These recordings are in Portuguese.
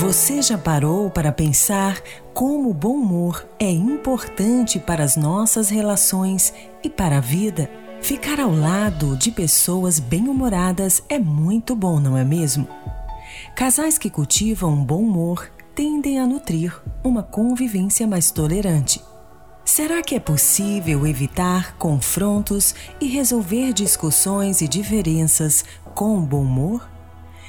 Você já parou para pensar como o bom humor é importante para as nossas relações e para a vida? Ficar ao lado de pessoas bem-humoradas é muito bom, não é mesmo? Casais que cultivam um bom humor tendem a nutrir uma convivência mais tolerante. Será que é possível evitar confrontos e resolver discussões e diferenças com bom humor?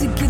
to get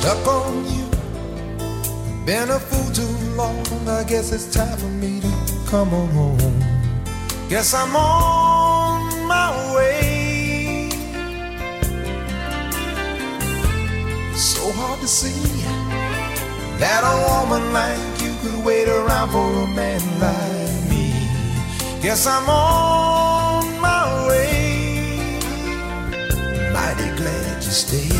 Stuck on you. Been a fool too long. I guess it's time for me to come home. Guess I'm on my way. So hard to see that a woman like you could wait around for a man like me. Guess I'm on my way. Mighty glad you stayed.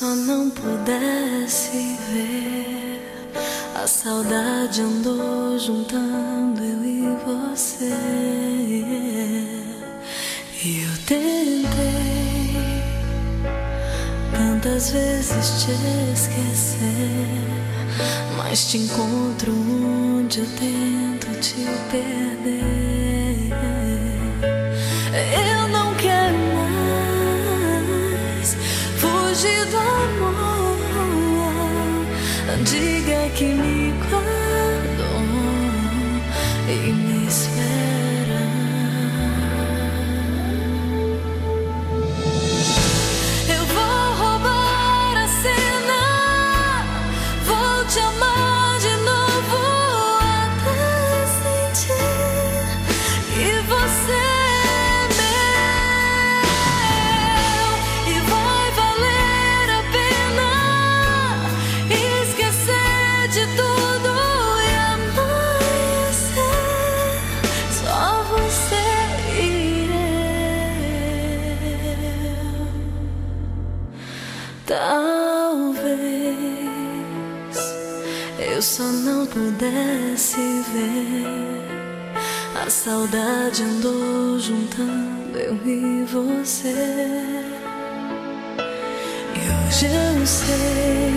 Só não pudesse ver. A saudade andou juntando eu e você. E eu tentei tantas vezes te esquecer, mas te encontro onde eu tento te perder. Diga que me A saudade andou juntando eu e você. E hoje eu sei,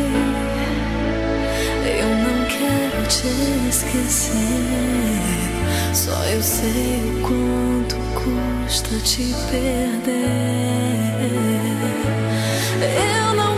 eu não quero te esquecer. Só eu sei o quanto custa te perder. Eu não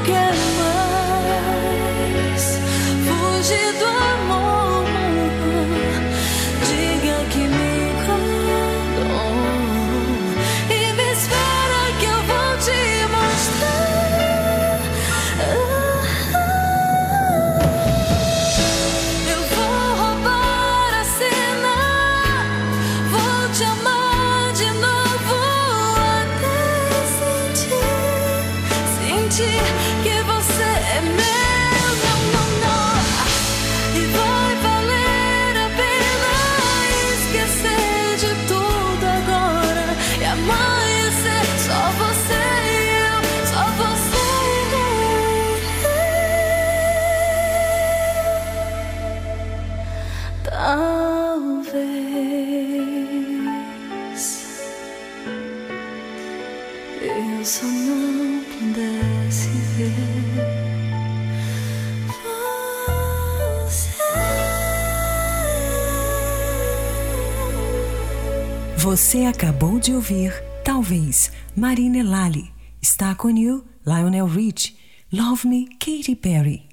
Você acabou de ouvir, talvez, Marina Lali, Está com You, Lionel Rich, Love Me, Katy Perry.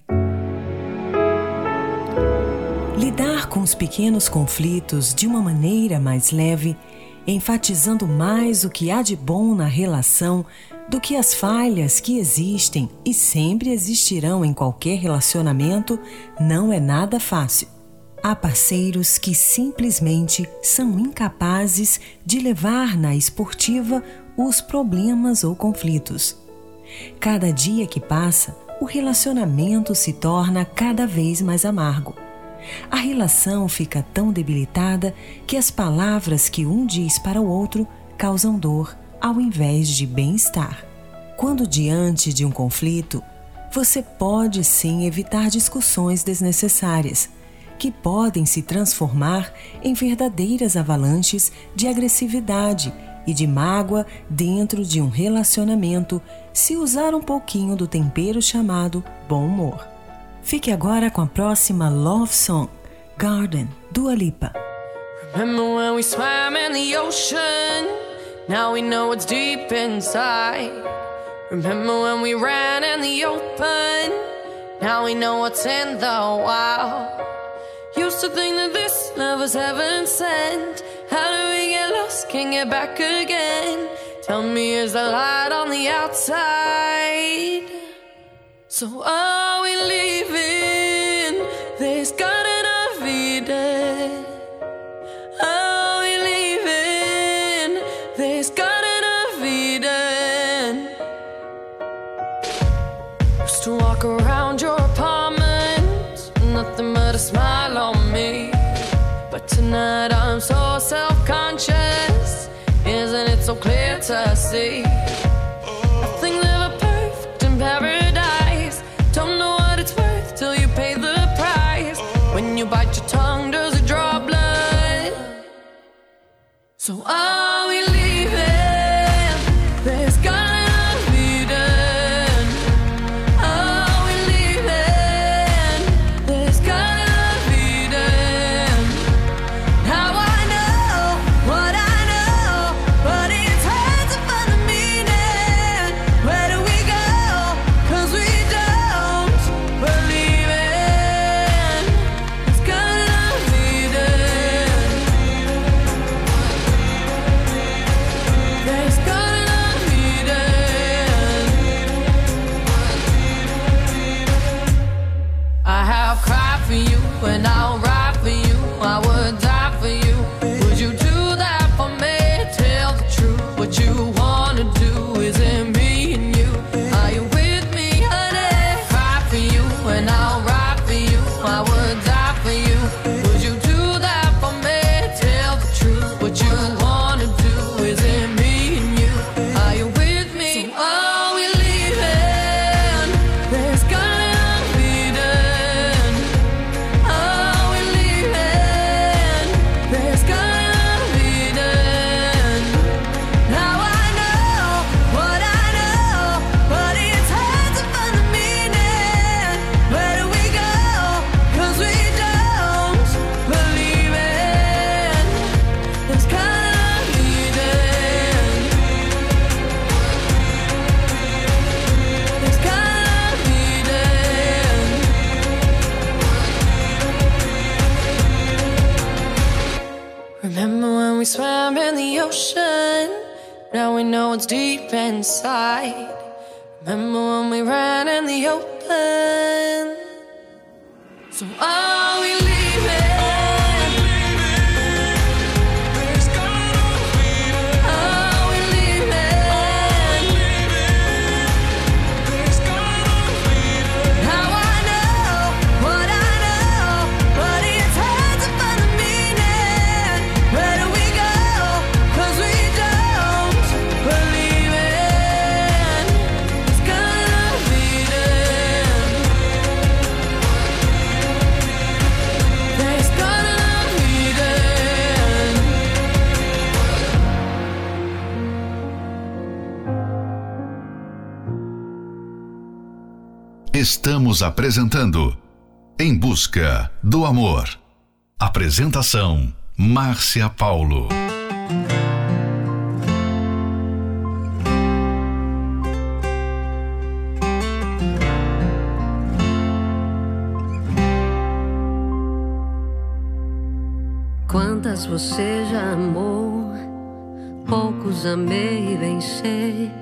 Lidar com os pequenos conflitos de uma maneira mais leve, enfatizando mais o que há de bom na relação do que as falhas que existem e sempre existirão em qualquer relacionamento, não é nada fácil. Há parceiros que simplesmente são incapazes de levar na esportiva os problemas ou conflitos. Cada dia que passa, o relacionamento se torna cada vez mais amargo. A relação fica tão debilitada que as palavras que um diz para o outro causam dor ao invés de bem-estar. Quando diante de um conflito, você pode sim evitar discussões desnecessárias que podem se transformar em verdadeiras avalanches de agressividade e de mágoa dentro de um relacionamento se usar um pouquinho do tempero chamado bom humor. Fique agora com a próxima Love Song, Garden, do Alipa. Remember when we swam in the ocean? Now we know deep inside. Remember when we ran in the open? Now we know what's in the wild. Used to think that this love was heaven sent. How do we get lost? Can't get back again. Tell me, is the light on the outside? So are we leaving tonight I'm so self-conscious. Isn't it so clear to see? Nothing's ever perfect in paradise. Don't know what it's worth till you pay the price. When you bite your tongue does it draw blood? So are we inside. Remember when we ran in the open? So are Estamos apresentando Em Busca do Amor. Apresentação Márcia Paulo. Quantas você já amou? Poucos amei e bem sei.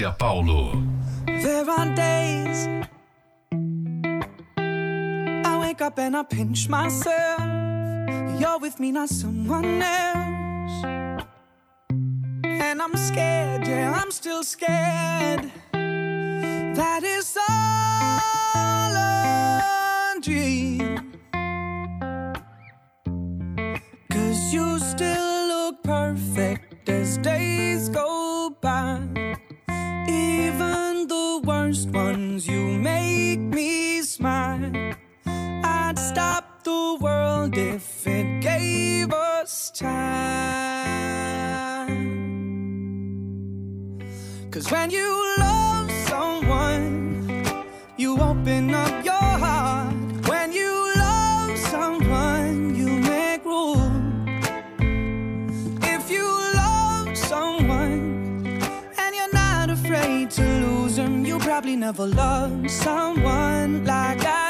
Márcia Paulo. There are days I wake up and I pinch myself. You're with me, not someone else. And I'm scared, yeah, I'm still scared. That is all a dream. World if it gave us time. Cause when you love someone, you open up your heart. When you love someone, you make room. If you love someone and you're not afraid to lose them, you probably never loved someone like I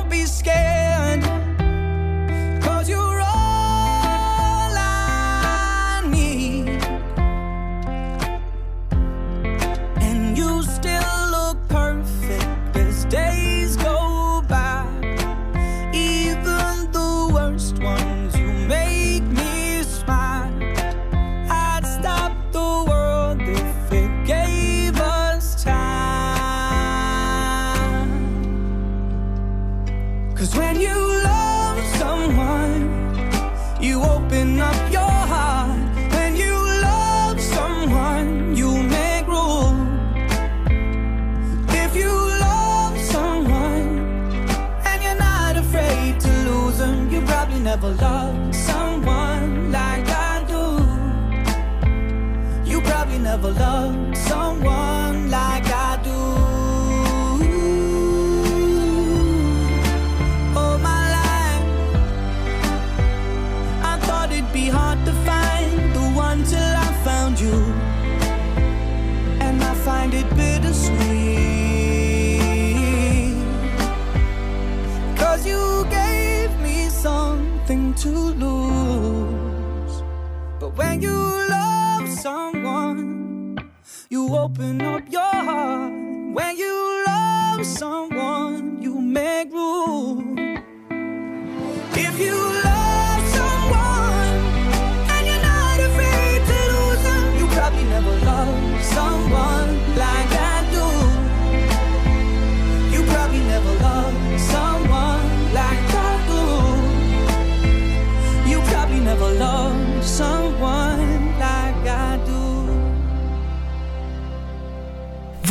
When you love someone, you open up your heart. When you love someone, you make room.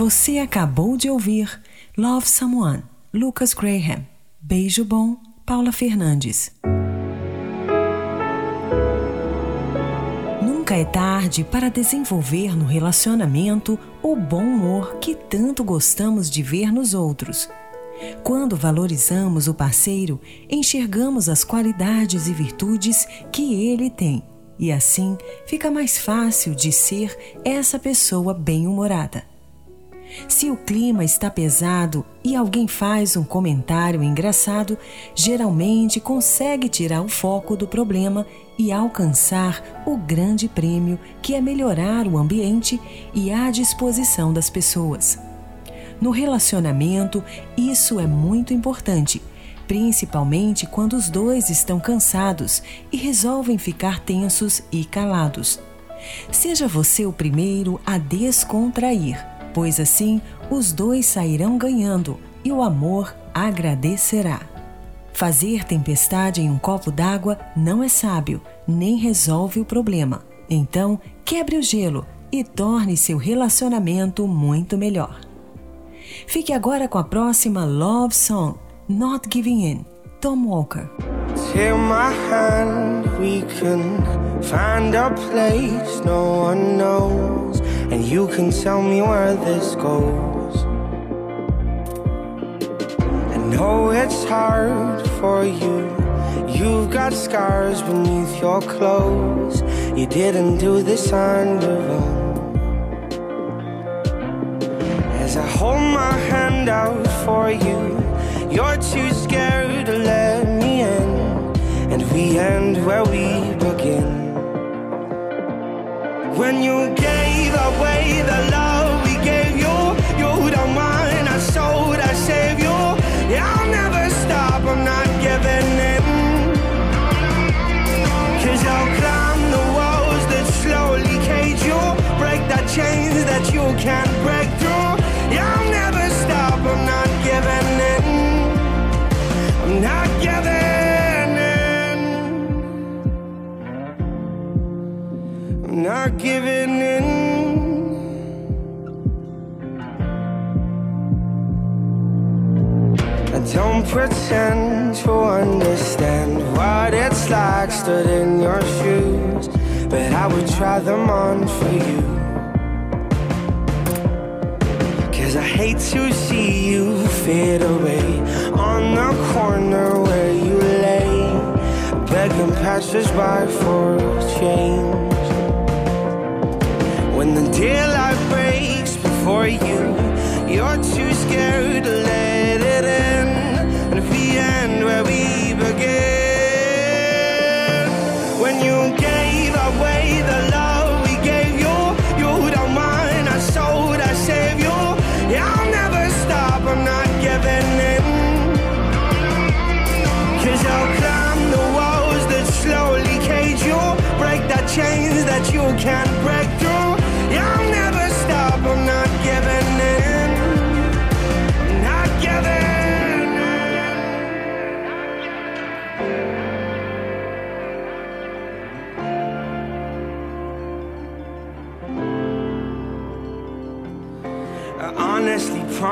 Você acabou de ouvir Love Someone, Lucas Graham. Beijo bom, Paula Fernandes. Nunca é tarde para desenvolver no relacionamento o bom humor que tanto gostamos de ver nos outros. Quando valorizamos o parceiro, enxergamos as qualidades e virtudes que ele tem, e assim fica mais fácil de ser essa pessoa bem-humorada. Se o clima está pesado e alguém faz um comentário engraçado, geralmente consegue tirar o foco do problema e alcançar o grande prêmio que é melhorar o ambiente e a disposição das pessoas. No relacionamento, isso é muito importante, principalmente quando os dois estão cansados e resolvem ficar tensos e calados. Seja você o primeiro a descontrair pois assim os dois sairão ganhando e o amor agradecerá. Fazer tempestade em um copo d'água não é sábio, nem resolve o problema. Então, quebre o gelo e torne seu relacionamento muito melhor. Fique agora com a próxima Love Song, Not Giving In, Tom Walker. My hand, we can find a place no one knows, and you can tell me where this goes. I know it's hard for you. You've got scars beneath your clothes. You didn't do this on your own. As I hold my hand out for you, you're too scared to let me in and we end where we. When you gave away the love we gave you, you don't mind. I sold, I saved you. Yeah, I'll never stop, I'm not giving in. Cause I'll climb the walls that slowly cage you, break the chains that you can't pretend to understand what it's like stood in your shoes, but I would try them on for you. Cause I hate to see you fade away on the corner where you lay, begging passersby for change. When the daylight breaks before you, you're too scared to let chains that you can't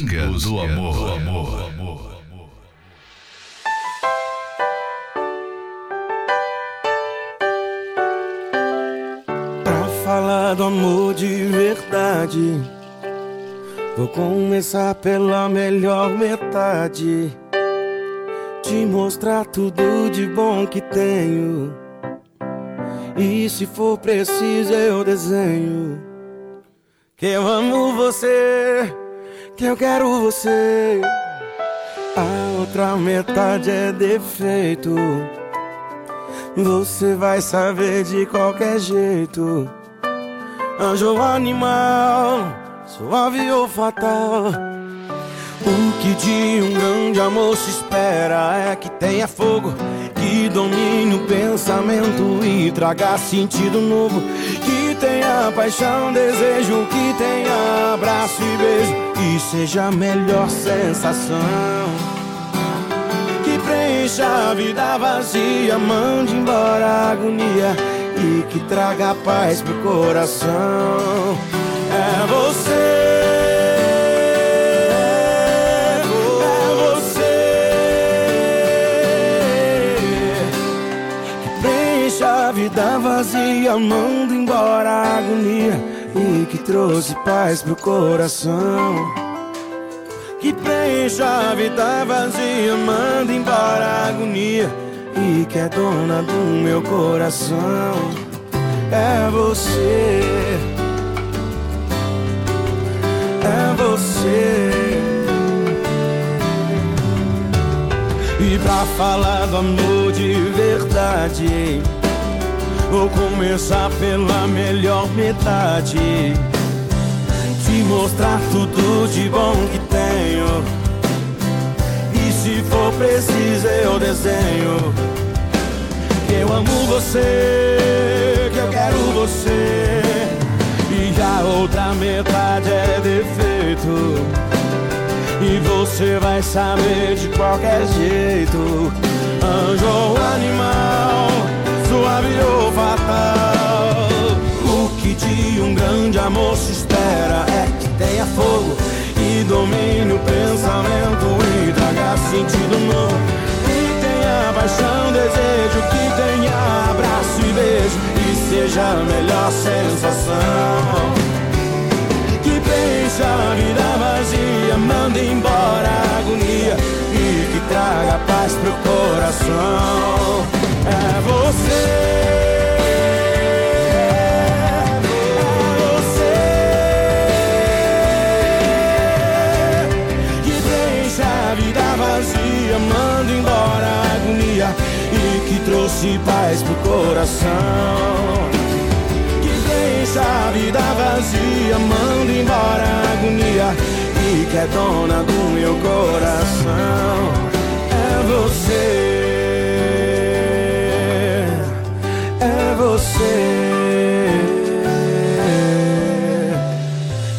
Busca, do amor. Pra falar do amor de verdade, vou começar pela melhor metade. Te mostrar tudo de bom que tenho. E se for preciso, eu desenho. Que eu amo você, que eu quero você. A outra metade é defeito. Você vai saber de qualquer jeito. Anjo ou animal, suave ou fatal. O que de um grande amor se espera é que tenha fogo, que domine o pensamento e traga sentido novo. Que paixão, desejo, que tenha abraço e beijo, e seja a melhor sensação que preencha a vida vazia, mande embora a agonia e que traga paz pro coração. É você. Vida vazia, manda embora a agonia e que trouxe paz pro coração que preenche a vida vazia, manda embora a agonia e que é dona do meu coração. É você, é você. E pra falar do amor de verdade, vou começar pela melhor metade te mostrar tudo de bom que tenho. E se for preciso, eu desenho. Que eu amo você, que eu quero você. E a outra metade é defeito. E você vai saber de qualquer jeito. Anjo ou animal, fatal. O que de um grande amor se espera é que tenha fogo e domine o pensamento e traga sentido novo. Que tenha paixão, desejo, que tenha abraço e beijo e seja a melhor sensação. Que preencha a vida vazia, manda embora a agonia e que traga paz pro coração. Trouxe paz pro coração. Que preenche a vida vazia, manda embora a agonia e que é dona do meu coração. É você,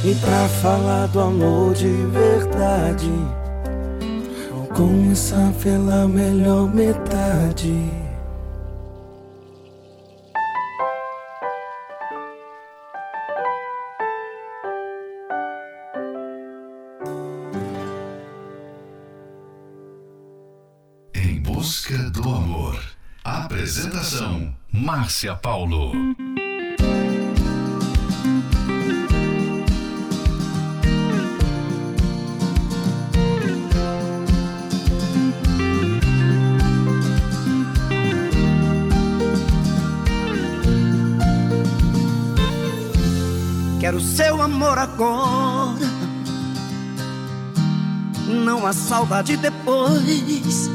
E pra falar do amor de verdade, vou começar pela melhor metade. Apresentação: Márcia Paulo. Quero seu amor agora, não a saudade depois.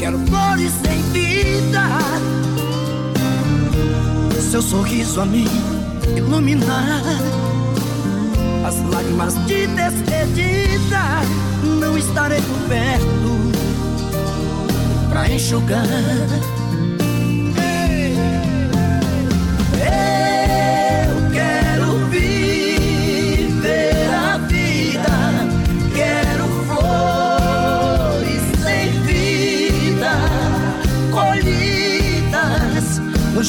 Quero flores sem vida, seu sorriso a me iluminar. As lágrimas de despedida, não estarei por perto pra enxugar.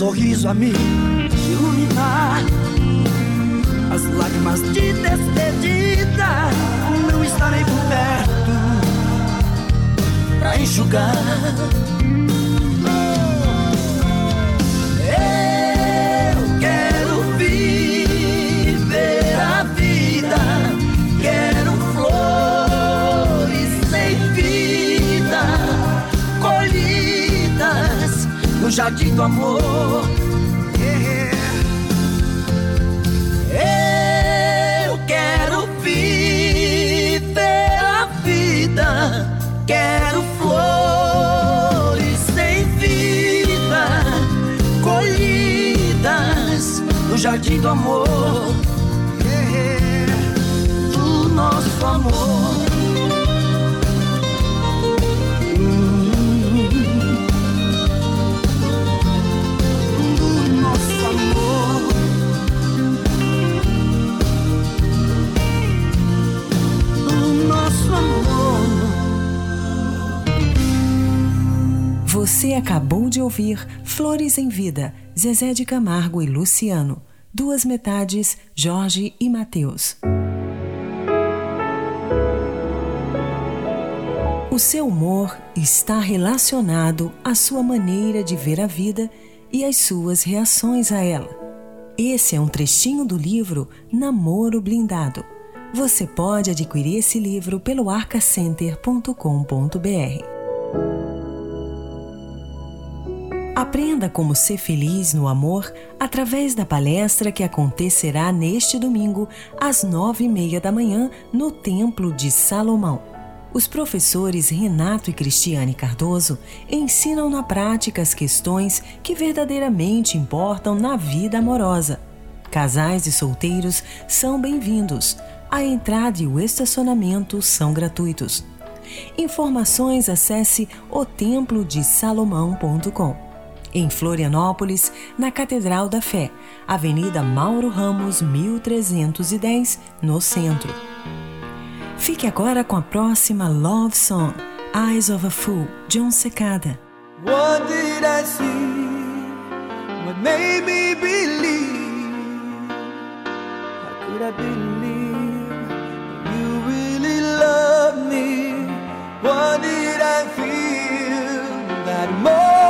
Sorriso a me iluminar. As lágrimas de despedida, não estarei por perto pra enxugar. Jardim do amor. Você acabou de ouvir Flores em Vida, Zezé de Camargo e Luciano. Duas metades, Jorge e Mateus. O seu humor está relacionado à sua maneira de ver a vida e às suas reações a ela. Esse é um trechinho do livro Namoro Blindado. Você pode adquirir esse livro pelo arcacenter.com.br. Aprenda como ser feliz no amor através da palestra que acontecerá neste domingo, às nove e meia da manhã, no Templo de Salomão. Os professores Renato e Cristiane Cardoso ensinam na prática as questões que verdadeiramente importam na vida amorosa. Casais e solteiros são bem-vindos. A entrada e o estacionamento são gratuitos. Informações acesse otemplodesalomão.com em Florianópolis, na Catedral da Fé, Avenida Mauro Ramos, 1310, no centro. Fique agora com a próxima Love Song, Eyes of a Fool, John Secada. What did I see? What made me believe? How could I believe you really love me? What did I feel that moment?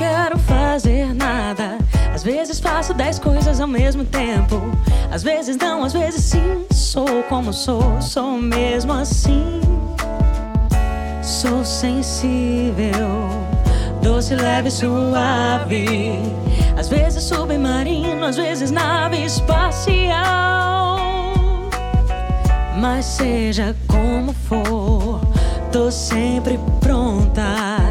Quero fazer nada. Às vezes faço dez coisas ao mesmo tempo. Às vezes não, às vezes sim. Sou como sou, sou mesmo assim. Sou sensível, doce, leve, suave. Às vezes submarino, às vezes nave espacial. Mas seja como for, tô sempre pronta.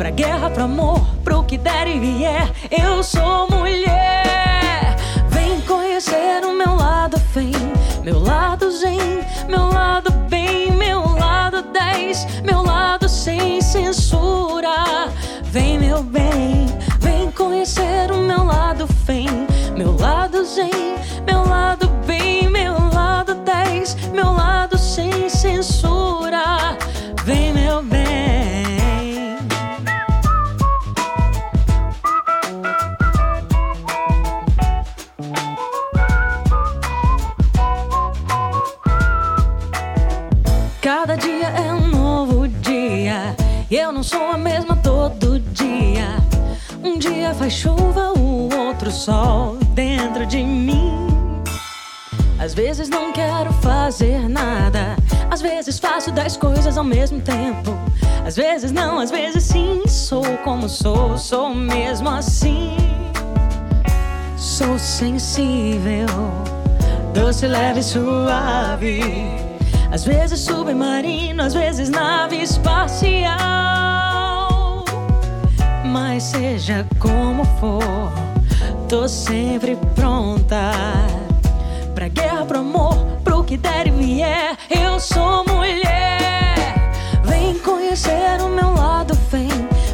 Pra guerra, pro amor, pro que der e vier. Eu sou mulher. Vem conhecer o meu lado fém, meu lado zen, meu lado bem, meu lado 10, meu lado sem censura. Vem, meu bem, vem conhecer o meu lado fém, meu lado zen, meu lado bem, meu lado 10, meu lado sem censura. Dia faz chuva, o outro sol dentro de mim. Às vezes não quero fazer nada. Às vezes faço dez coisas ao mesmo tempo. Às vezes não, às vezes sim. Sou como sou, sou mesmo assim. Sou sensível, doce, leve, suave. Às vezes submarino, às vezes nave espacial. Mas seja como for, tô sempre pronta. Pra guerra, pro amor, pro que der e vier. Eu sou mulher. Vem conhecer o meu lado fém,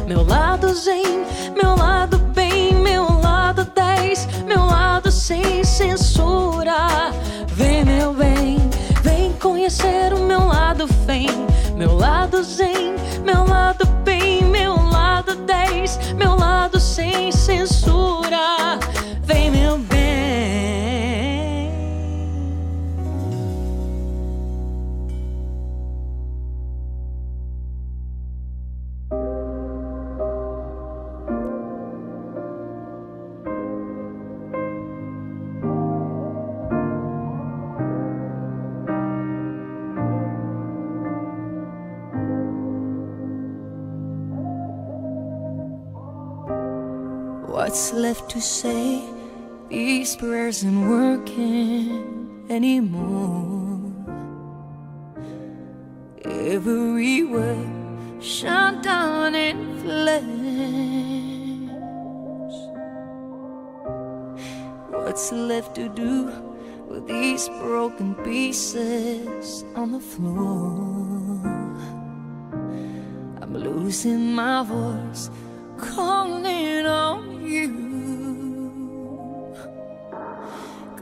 meu lado zen, meu lado bem, meu lado 10, meu lado sem censura. Vem, meu bem, vem conhecer o meu lado fém, meu lado zen, meu left to say? These prayers ain't working anymore. Every word shut down in flames. What's left to do with these broken pieces on the floor? I'm losing my voice, calling on you.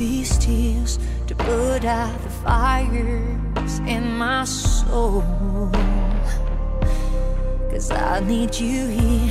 these tears to put out the fires in my I need you here.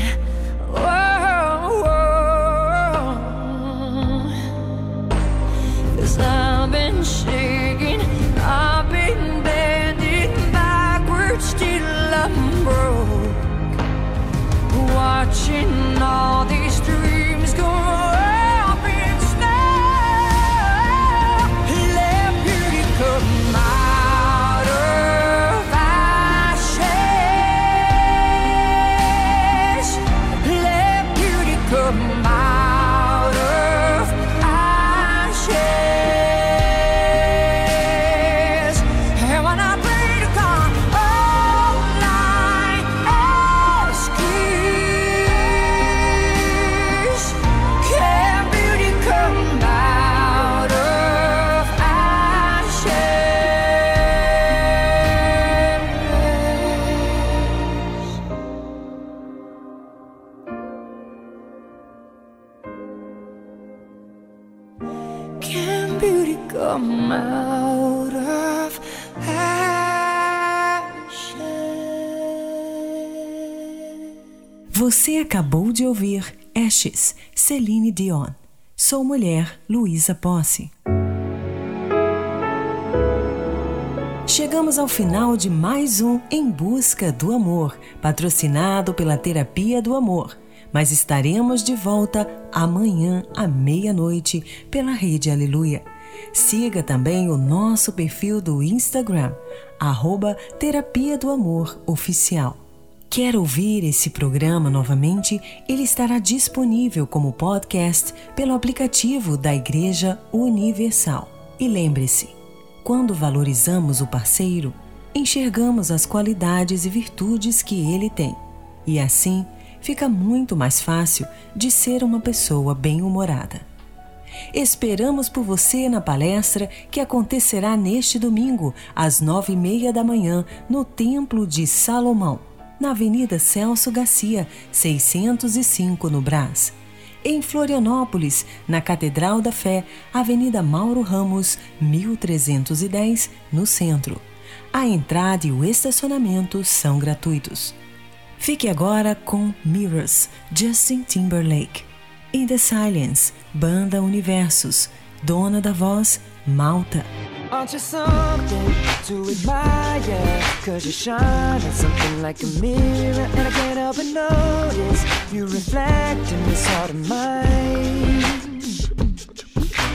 De ouvir Ashes, Celine Dion. Sou Mulher, Luísa Posse. Chegamos ao final de mais um Em Busca do Amor, patrocinado pela Terapia do Amor. Mas estaremos de volta amanhã à meia-noite pela Rede Aleluia. Siga também o nosso perfil do Instagram, arroba Terapia do Amor Oficial. Quer ouvir esse programa novamente? Ele estará disponível como podcast pelo aplicativo da Igreja Universal. E lembre-se, quando valorizamos o parceiro, enxergamos as qualidades e virtudes que ele tem. E assim, fica muito mais fácil de ser uma pessoa bem-humorada. Esperamos por você na palestra que acontecerá neste domingo, às nove e meia da manhã, no Templo de Salomão, na Avenida Celso Garcia, 605, no Brás. Em Florianópolis, na Catedral da Fé, Avenida Mauro Ramos, 1310, no centro. A entrada e o estacionamento são gratuitos. Fique agora com Mirrors, Justin Timberlake. In the Silence, Banda Universos, dona da voz, Malta. Aren't you something to admire? Cause you shine at something like a mirror And I can't help but notice You reflect in this heart of mine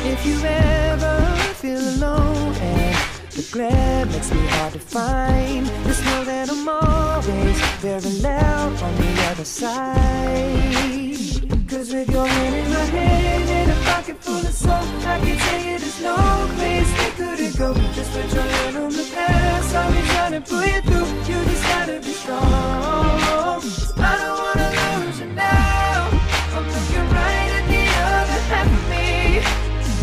If you ever feel alone and the glare makes me hard to find Just know that I'm always very loud on the other side Cause with your hand in my hand and a pocket full of soul I can tell you there's no place we couldn't go. Just put your hand on the past I'll be trying to pull you through. You just gotta be strong. I don't wanna lose you now. I'm looking right at the other half of me.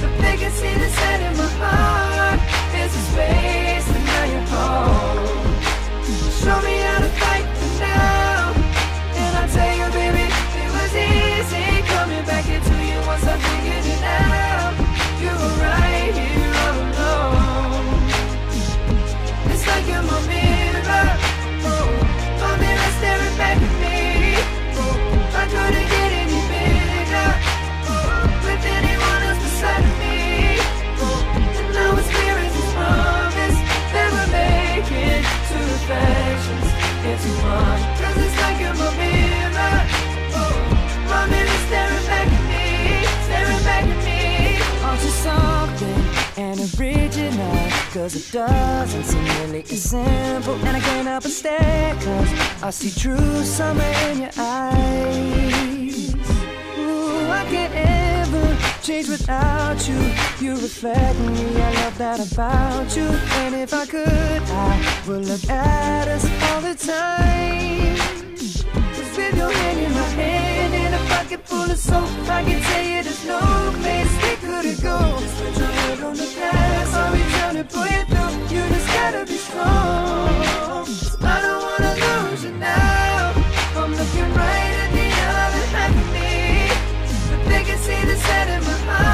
The set in my heart summer in your eyes. Ooh, I can't ever change without you. You reflect me, I love that about you. And if I could, I would look at us all the time. Cause with your hand in my hand And a pocket full of soap I can tell you there's no place we couldn't go. Just put your head on the past I'll be trying to pull you. Through You just gotta be strong. I don't wanna lose you now see the set in my heart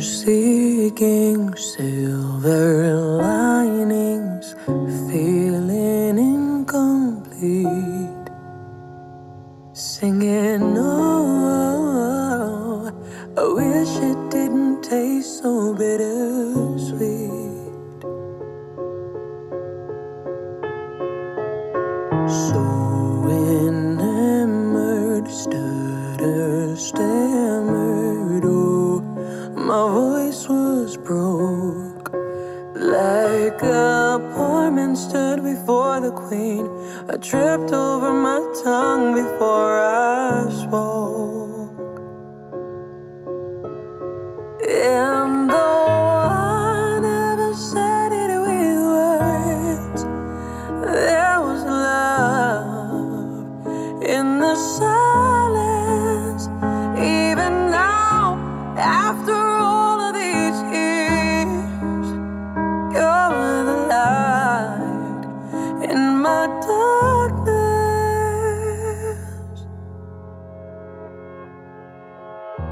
seeking silver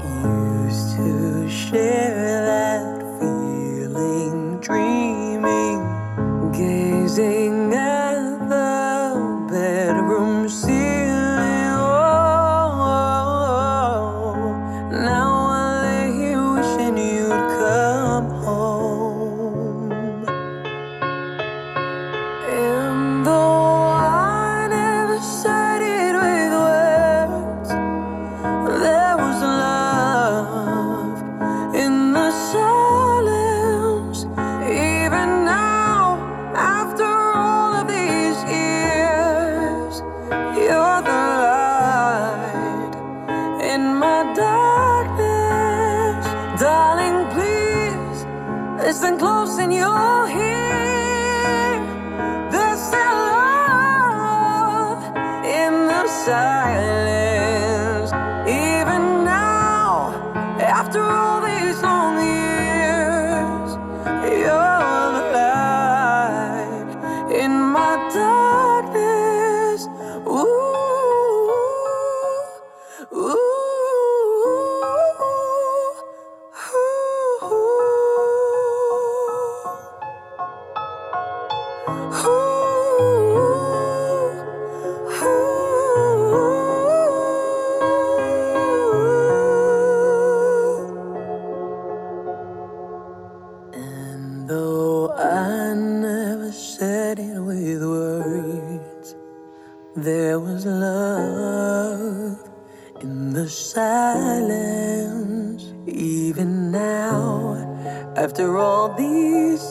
Used to share that feeling, dreaming, gazing.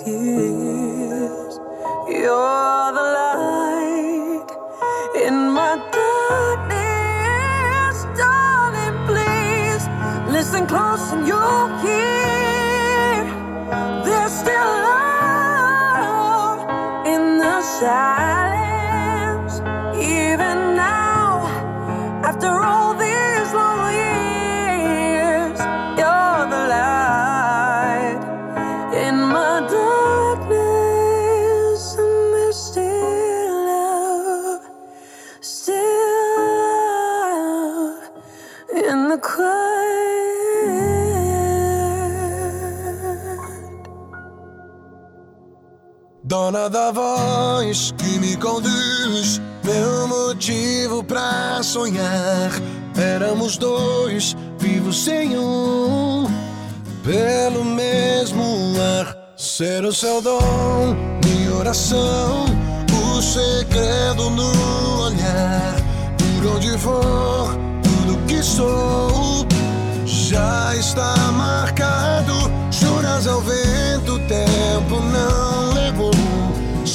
years. You're the light in my darkness, darling. Please listen close and you'll hear. Dona da voz que me conduz, meu motivo pra sonhar. Éramos dois, vivos sem um, pelo mesmo ar. Ser o seu dom, minha oração, o segredo no olhar. Por onde for, tudo que sou já está marcado. Juras ao vento, o tempo não levou.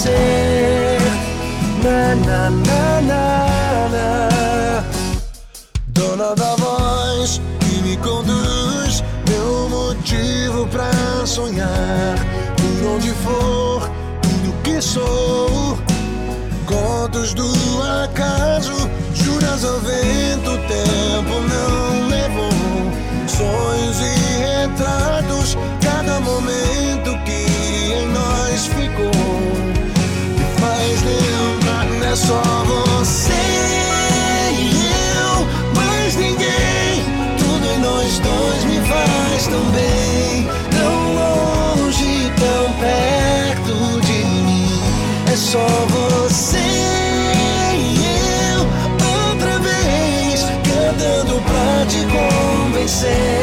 convencer. Na, na, na, na, na. Dona da voz que me conduz, meu motivo pra sonhar. Por onde for, tudo que sou. Contos do acaso, juras ao vento, tempo não só você e eu, mais ninguém. Tudo em nós dois me faz tão bem, tão longe, tão perto de mim. É só você e eu, outra vez, cantando pra te convencer.